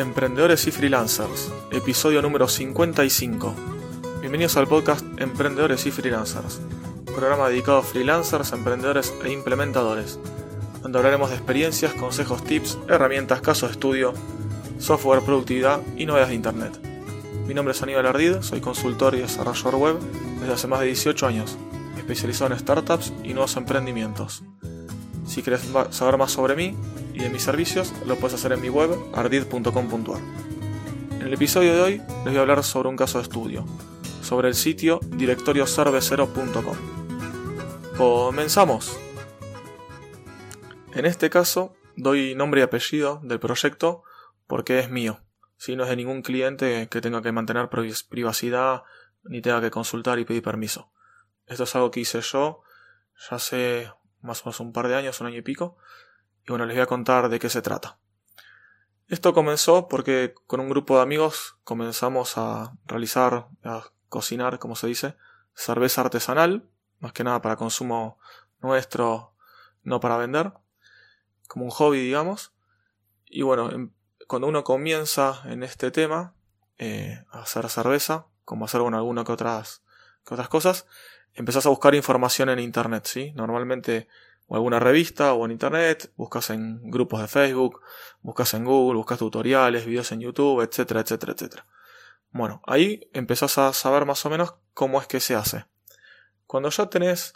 Emprendedores y Freelancers, episodio número 55. Bienvenidos al podcast Emprendedores y Freelancers, programa dedicado a freelancers, emprendedores e implementadores, donde hablaremos de experiencias, consejos, tips, herramientas, casos de estudio, software, productividad y novedades de Internet. Mi nombre es Aníbal Ardid, soy consultor y desarrollador web desde hace más de 18 años, especializado en startups y nuevos emprendimientos. Si quieres saber más sobre mí y de mis servicios, lo puedes hacer en mi web ardid.com.ar. En el episodio de hoy les voy a hablar sobre un caso de estudio, sobre el sitio directoriocervecero.com. Comenzamos. En este caso, doy nombre y apellido del proyecto porque es mío. Si no es de ningún cliente que tenga que mantener privacidad ni tenga que consultar y pedir permiso. Esto es algo que hice yo ya hace más o menos un par de años, un año y pico, y bueno, les voy a contar de qué se trata. Esto comenzó porque con un grupo de amigos comenzamos a realizar, a cocinar, como se dice, cerveza artesanal, más que nada para consumo nuestro, no para vender, como un hobby, digamos. Y bueno, em, cuando uno comienza en este tema, eh, a hacer cerveza, como hacer bueno, algunas que otras, que otras cosas, empezás a buscar información en internet, ¿sí? Normalmente o alguna revista o en internet, buscas en grupos de Facebook, buscas en Google, buscas tutoriales, videos en YouTube, etcétera, etcétera, etcétera. Bueno, ahí empezás a saber más o menos cómo es que se hace. Cuando ya tenés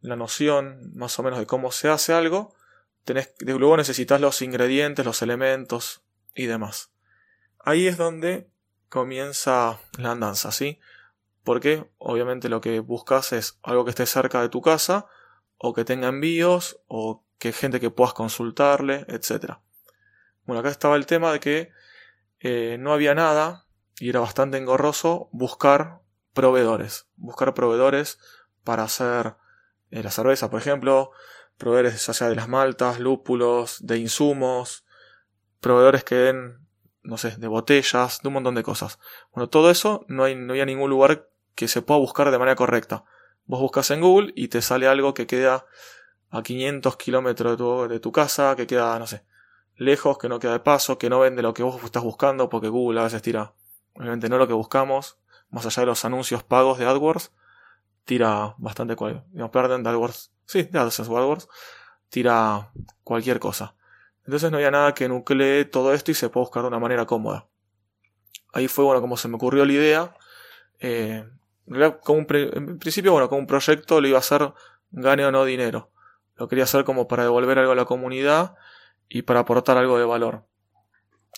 la noción más o menos de cómo se hace algo, tenés, luego necesitas los ingredientes, los elementos y demás. Ahí es donde comienza la andanza, ¿sí? porque obviamente lo que buscas es algo que esté cerca de tu casa o que tenga envíos o que gente que puedas consultarle, etc. Bueno, acá estaba el tema de que eh, no había nada y era bastante engorroso buscar proveedores, buscar proveedores para hacer eh, la cerveza, por ejemplo, proveedores ya sea de las maltas, lúpulos, de insumos, proveedores que den, no sé, de botellas, de un montón de cosas. Bueno, todo eso no, hay, no había ningún lugar que se pueda buscar de manera correcta. Vos buscas en Google y te sale algo que queda a 500 kilómetros de tu, casa, que queda, no sé, lejos, que no queda de paso, que no vende lo que vos estás buscando, porque Google a veces tira, obviamente no lo que buscamos, más allá de los anuncios pagos de AdWords, tira bastante cual, digamos, pierden de AdWords, sí, de AdWords, tira cualquier cosa. Entonces no había nada que nuclee todo esto y se puede buscar de una manera cómoda. Ahí fue, bueno, como se me ocurrió la idea, eh, en principio, bueno, como un proyecto lo iba a hacer gane o no dinero. Lo quería hacer como para devolver algo a la comunidad y para aportar algo de valor.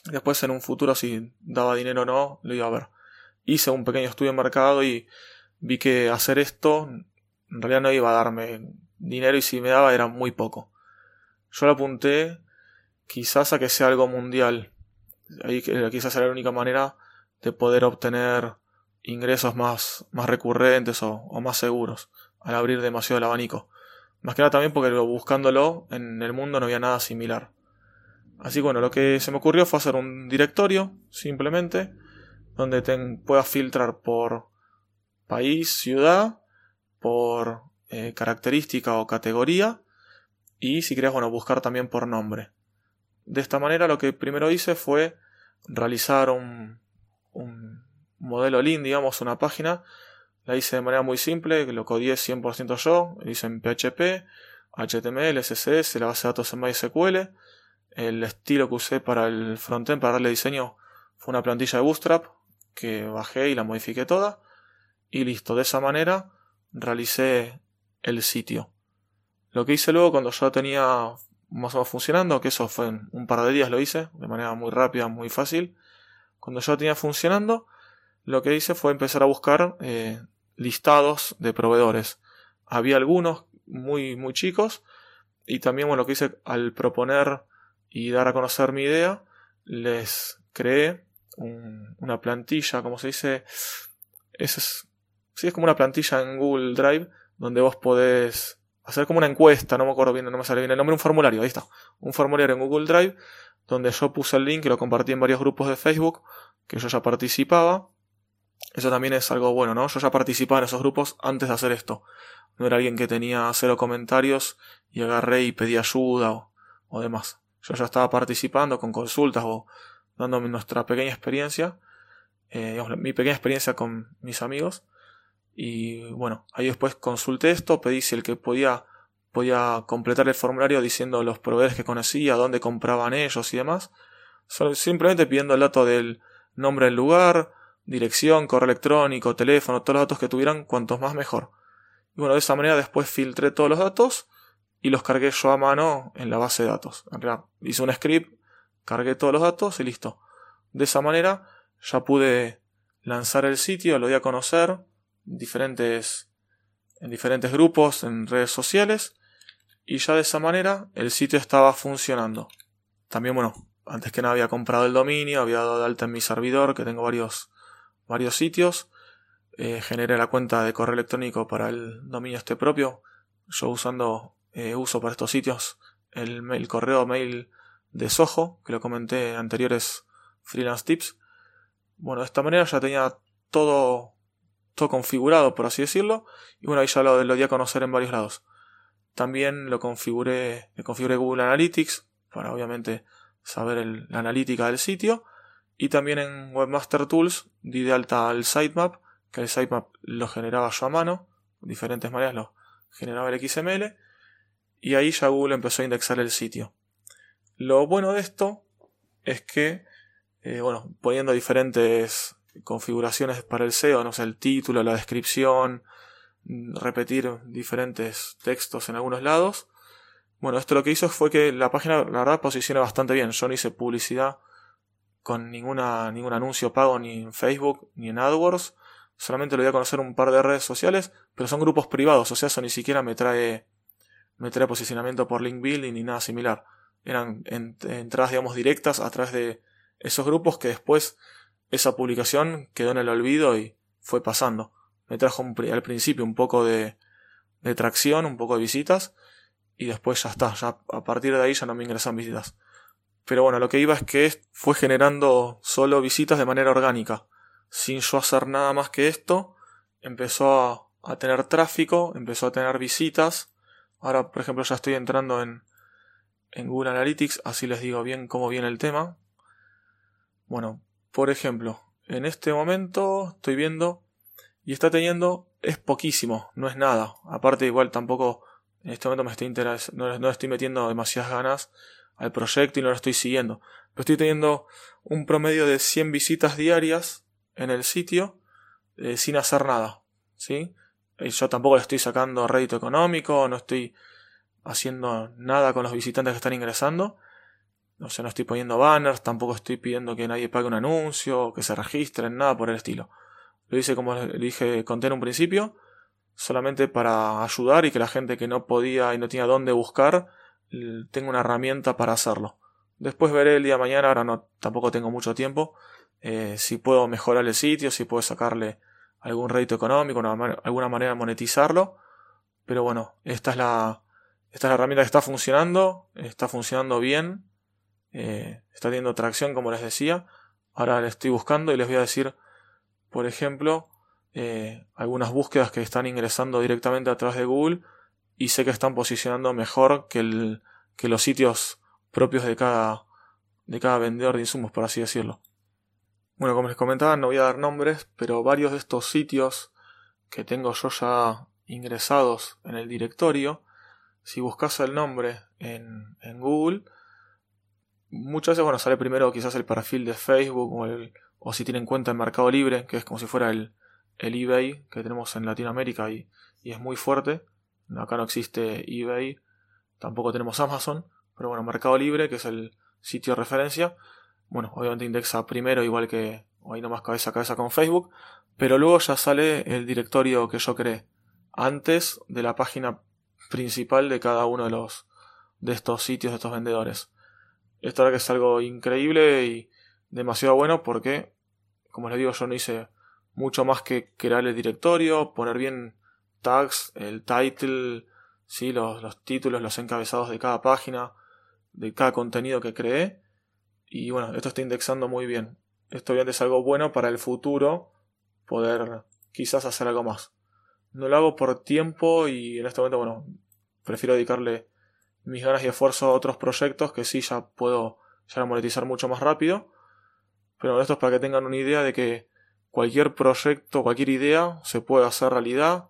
Después en un futuro si daba dinero o no, lo iba a ver. Hice un pequeño estudio de mercado y vi que hacer esto en realidad no iba a darme dinero y si me daba era muy poco. Yo lo apunté quizás a que sea algo mundial. Ahí quizás era la única manera de poder obtener ingresos más, más recurrentes o, más seguros al abrir demasiado el abanico. Más que nada también porque buscándolo en el mundo no había nada similar. Así que bueno, lo que se me ocurrió fue hacer un directorio, simplemente, donde te puedas filtrar por país, ciudad, por eh, característica o categoría, y si querés, bueno, buscar también por nombre. De esta manera lo que primero hice fue realizar un modelo lean, digamos, una página. La hice de manera muy simple, lo codié 100% yo, lo hice en PHP, HTML, CSS, la base de datos en MySQL. El estilo que usé para el frontend, para darle diseño, fue una plantilla de Bootstrap que bajé y la modifiqué toda. Y listo, de esa manera realicé el sitio. Lo que hice luego cuando ya tenía más o menos funcionando, que eso fue en un par de días lo hice, de manera muy rápida, muy fácil. Cuando ya tenía funcionando, lo que hice fue empezar a buscar eh, listados de proveedores. Había algunos muy, muy chicos y también, bueno, lo que hice al proponer y dar a conocer mi idea, les creé una plantilla, como se dice, es, sí, es como una plantilla en Google Drive donde vos podés hacer como una encuesta, no me acuerdo bien, no me sale bien el nombre, un formulario, ahí está, un formulario en Google Drive donde yo puse el link y lo compartí en varios grupos de Facebook que yo ya participaba eso también es algo bueno, ¿no? Yo ya participaba en esos grupos antes de hacer esto. No era alguien que tenía cero comentarios y agarré y pedí ayuda o, demás. Yo ya estaba participando con consultas o dando nuestra pequeña experiencia, eh, mi pequeña experiencia con mis amigos. Y bueno, ahí después consulté esto, pedí si el que podía, podía completar el formulario diciendo los proveedores que conocía, dónde compraban ellos y demás. simplemente pidiendo el dato del nombre del lugar, dirección, correo electrónico, teléfono, todos los datos que tuvieran, cuantos más mejor. Y bueno, de esa manera después filtré todos los datos y los cargué yo a mano en la base de datos. En realidad, hice un script, cargué todos los datos y listo. De esa manera ya pude lanzar el sitio, lo di a conocer diferentes, en diferentes grupos, en redes sociales, y ya de esa manera el sitio estaba funcionando. También, bueno, antes que nada había comprado el dominio, había dado de alta en mi servidor, que tengo varios, varios sitios, eh, generé la cuenta de correo electrónico para el dominio este propio, yo usando eh, uso para estos sitios el, correo mail de Soho, que lo comenté en anteriores freelance tips. Bueno, de esta manera ya tenía todo, todo configurado, por así decirlo, y bueno, ahí ya lo, lo di a conocer en varios lados. También lo configuré, le configuré Google Analytics, para obviamente saber la analítica del sitio, y también en Webmaster Tools di de alta al sitemap, que el sitemap lo generaba yo a mano, de diferentes maneras lo generaba el XML, y ahí ya Google empezó a indexar el sitio. Lo bueno de esto es que, eh, bueno, poniendo diferentes configuraciones para el SEO, no sé, el título, la descripción, repetir diferentes textos en algunos lados. Bueno, esto lo que hizo fue que la página, la verdad, posiciona bastante bien. Yo no hice publicidad con ninguna, ningún anuncio pago ni en Facebook ni en AdWords. Solamente lo voy a conocer un par de redes sociales, pero son grupos privados, o sea, eso ni siquiera me trae meter posicionamiento por link building ni nada similar. Eran entradas, digamos, directas a través de esos grupos que después esa publicación quedó en el olvido y fue pasando. Me trajo al principio un poco de, de tracción, un poco de visitas y después ya está, ya a partir de ahí ya no me ingresan visitas. Pero bueno, lo que iba es que fue generando solo visitas de manera orgánica. Sin yo hacer nada más que esto, empezó a, tener tráfico, empezó a tener visitas Ahora, por ejemplo, ya estoy entrando en, en Google Analytics, así les digo bien cómo viene el tema. Bueno, por ejemplo, en este momento estoy viendo y está teniendo, es poquísimo, no es nada. Aparte, igual tampoco en este momento me estoy interesando, no, estoy metiendo demasiadas ganas al proyecto y no lo estoy siguiendo. Pero estoy teniendo un promedio de 100 visitas diarias en el sitio eh, sin hacer nada. ¿Sí? yo tampoco le estoy sacando rédito económico, no estoy haciendo nada con los visitantes que están ingresando. O sea, no estoy poniendo banners, tampoco estoy pidiendo que nadie pague un anuncio, que se registren, nada por el estilo. Lo hice como le dije, conté en un principio, solamente para ayudar y que la gente que no podía y no tenía dónde buscar, tenga una herramienta para hacerlo. Después veré el día de mañana, ahora no, tampoco tengo mucho tiempo, eh, si puedo mejorar el sitio, si puedo sacarle algún rédito económico, alguna manera de monetizarlo. Pero bueno, esta es la, esta es la herramienta que está funcionando, está funcionando bien, eh, está teniendo tracción como les decía. Ahora le estoy buscando y les voy a decir, por ejemplo, eh, algunas búsquedas que están ingresando directamente a través de Google y sé que están posicionando mejor que, el, que los sitios propios de cada, de cada vendedor de insumos, por así decirlo. Bueno, como les comentaba, no voy a dar nombres, pero varios de estos sitios que tengo yo ya ingresados en el directorio, si buscas el nombre en, Google, muchas veces, bueno, sale primero quizás el perfil de Facebook o, el, o si tienen cuenta en Mercado Libre, que es como si fuera el, el eBay que tenemos en Latinoamérica y, y es muy fuerte. Acá no existe eBay, tampoco tenemos Amazon, pero bueno, Mercado Libre, que es el sitio de referencia, bueno, obviamente indexa primero igual que, ahí nomás cabeza a cabeza con Facebook, pero luego ya sale el directorio que yo creé, antes de la página principal de cada uno de los, de estos sitios, de estos vendedores. Esto ahora que es algo increíble y demasiado bueno porque, como les digo, yo no hice mucho más que crear el directorio, poner bien tags, el title, ¿sí? los, los títulos, los encabezados de cada página, de cada contenido que creé y bueno, esto está indexando muy bien. Esto obviamente es algo bueno para el futuro poder quizás hacer algo más. No lo hago por tiempo y en este momento, bueno, prefiero dedicarle mis ganas y esfuerzo a otros proyectos que sí ya puedo ya monetizar mucho más rápido. Pero esto es para que tengan una idea de que cualquier proyecto, cualquier idea se puede hacer realidad.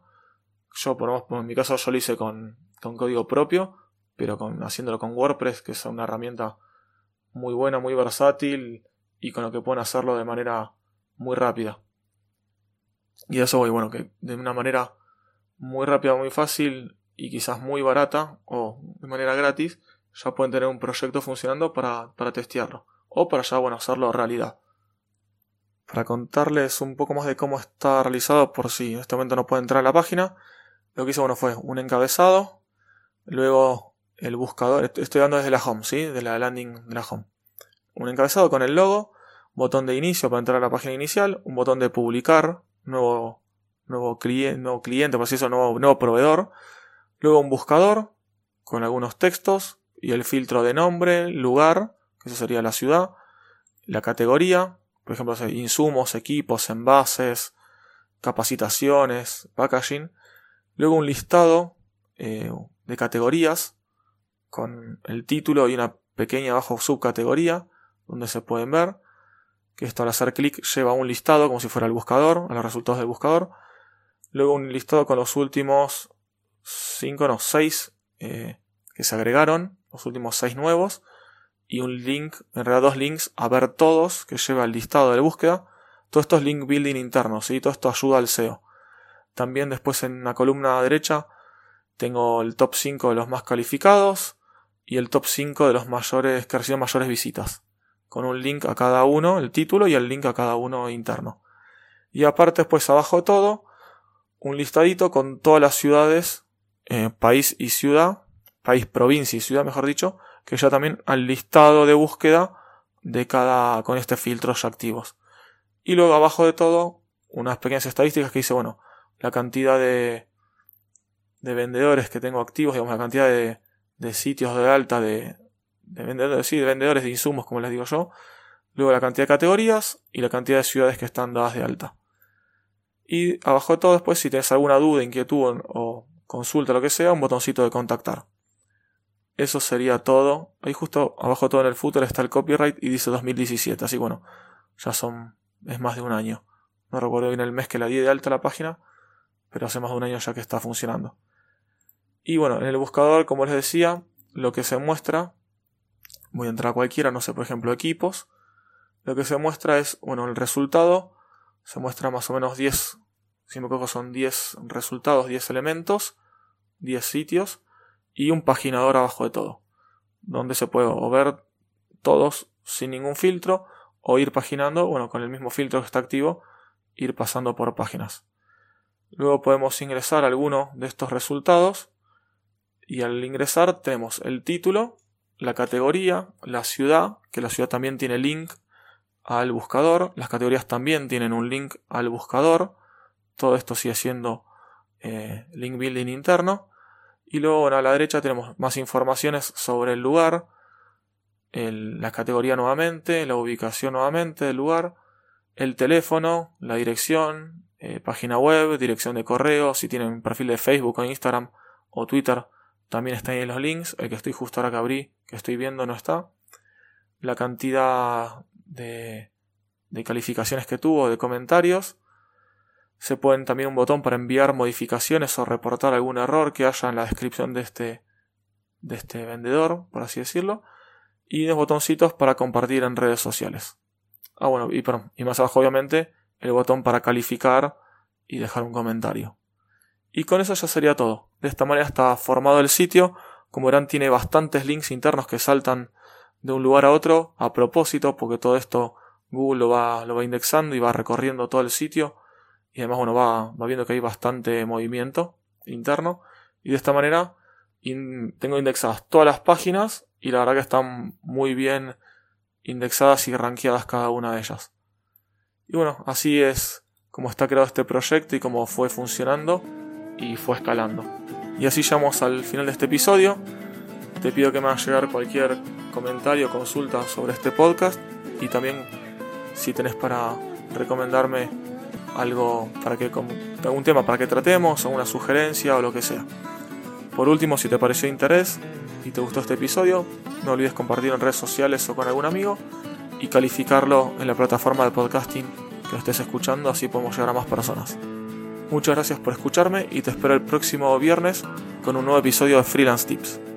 Yo, por en mi caso, yo lo hice con, con código propio, pero con, haciéndolo con WordPress, que es una herramienta muy buena, muy versátil y con lo que pueden hacerlo de manera muy rápida. Y eso voy, bueno, que de una manera muy rápida, muy fácil y quizás muy barata o de manera gratis, ya pueden tener un proyecto funcionando para, para testearlo o para ya, bueno, hacerlo realidad. Para contarles un poco más de cómo está realizado, por si en este momento no pueden entrar a la página, lo que hice, bueno, fue un encabezado, luego el buscador, estoy dando desde la home, ¿sí? De la landing de la home. Un encabezado con el logo, botón de inicio para entrar a la página inicial, un botón de publicar, nuevo, nuevo, cliente, nuevo cliente, por así eso, nuevo, nuevo proveedor, luego un buscador con algunos textos y el filtro de nombre, lugar, que eso sería la ciudad, la categoría, por ejemplo, insumos, equipos, envases, capacitaciones, packaging, luego un listado eh, de categorías con el título y una pequeña abajo subcategoría donde se pueden ver que esto al hacer clic lleva un listado como si fuera el buscador, a los resultados del buscador. Luego un listado con los últimos 5, no, 6 eh, que se agregaron, los últimos 6 nuevos. Y un link, en realidad dos links a ver todos, que lleva el listado de búsqueda. Todo esto es link building interno, ¿sí? todo esto ayuda al SEO. También después en la columna derecha tengo el top 5 de los más calificados y el top 5 de los mayores que reciben mayores visitas con un link a cada uno, el título y el link a cada uno interno. Y aparte después abajo de todo, un listadito con todas las ciudades, eh, país y ciudad, país, provincia y ciudad, mejor dicho, que ya también al listado de búsqueda de cada, con este filtro ya activos. Y luego abajo de todo, unas pequeñas estadísticas que dice, bueno, la cantidad de, de vendedores que tengo activos, digamos, la cantidad de, de sitios de alta de, de vendedores, de vendedores de insumos, como les digo yo. Luego la cantidad de categorías y la cantidad de ciudades que están dadas de alta. Y abajo de todo después, si tienes alguna duda, inquietud o consulta, lo que sea, un botoncito de contactar. Eso sería todo. Ahí justo abajo de todo en el footer está el copyright y dice 2017. Así bueno, ya son, es más de un año. No recuerdo bien el mes que la di de alta la página, pero hace más de un año ya que está funcionando. Y bueno, en el buscador, como les decía, lo que se muestra voy a entrar a cualquiera, no sé, por ejemplo, equipos, lo que se muestra es, bueno, el resultado, se muestra más o menos 10, si me equivoco son 10 resultados, 10 elementos, 10 sitios y un paginador abajo de todo, donde se puede ver todos sin ningún filtro o ir paginando, bueno, con el mismo filtro que está activo, ir pasando por páginas. Luego podemos ingresar alguno de estos resultados y al ingresar tenemos el título la categoría, la ciudad, que la ciudad también tiene link al buscador, las categorías también tienen un link al buscador, todo esto sigue siendo eh, link building interno, y luego a la derecha tenemos más informaciones sobre el lugar, la categoría nuevamente, la ubicación nuevamente del lugar, el teléfono, la dirección, eh, página web, dirección de correo, si tienen perfil de Facebook o Instagram o Twitter, también están ahí los links. El que estoy justo ahora que abrí, que estoy viendo, no está. La cantidad de, calificaciones que tuvo, de comentarios. Se pueden también un botón para enviar modificaciones o reportar algún error que haya en la descripción de este, de este vendedor, por así decirlo. Y dos botoncitos para compartir en redes sociales. Ah, bueno, y más abajo obviamente el botón para calificar y dejar un comentario. Y con eso ya sería todo. De esta manera está formado el sitio. Como verán tiene bastantes links internos que saltan de un lugar a otro a propósito porque todo esto Google lo va, lo va indexando y va recorriendo todo el sitio. Y además bueno, va, va viendo que hay bastante movimiento interno. Y de esta manera tengo indexadas todas las páginas y la verdad que están muy bien indexadas y rankeadas cada una de ellas. Y bueno, así es como está creado este proyecto y cómo fue funcionando y fue escalando. Y así llegamos al final de este episodio. Te pido que me hagas llegar cualquier comentario o consulta sobre este podcast y también si tenés para recomendarme algo para que algún tema para que tratemos, alguna sugerencia o lo que sea. Por último, si te pareció interés y te gustó este episodio, no olvides compartir en redes sociales o con algún amigo y calificarlo en la plataforma de podcasting que estés escuchando, así podemos llegar a más personas. Muchas gracias por escucharme y te espero el próximo viernes con un nuevo episodio de Freelance Tips.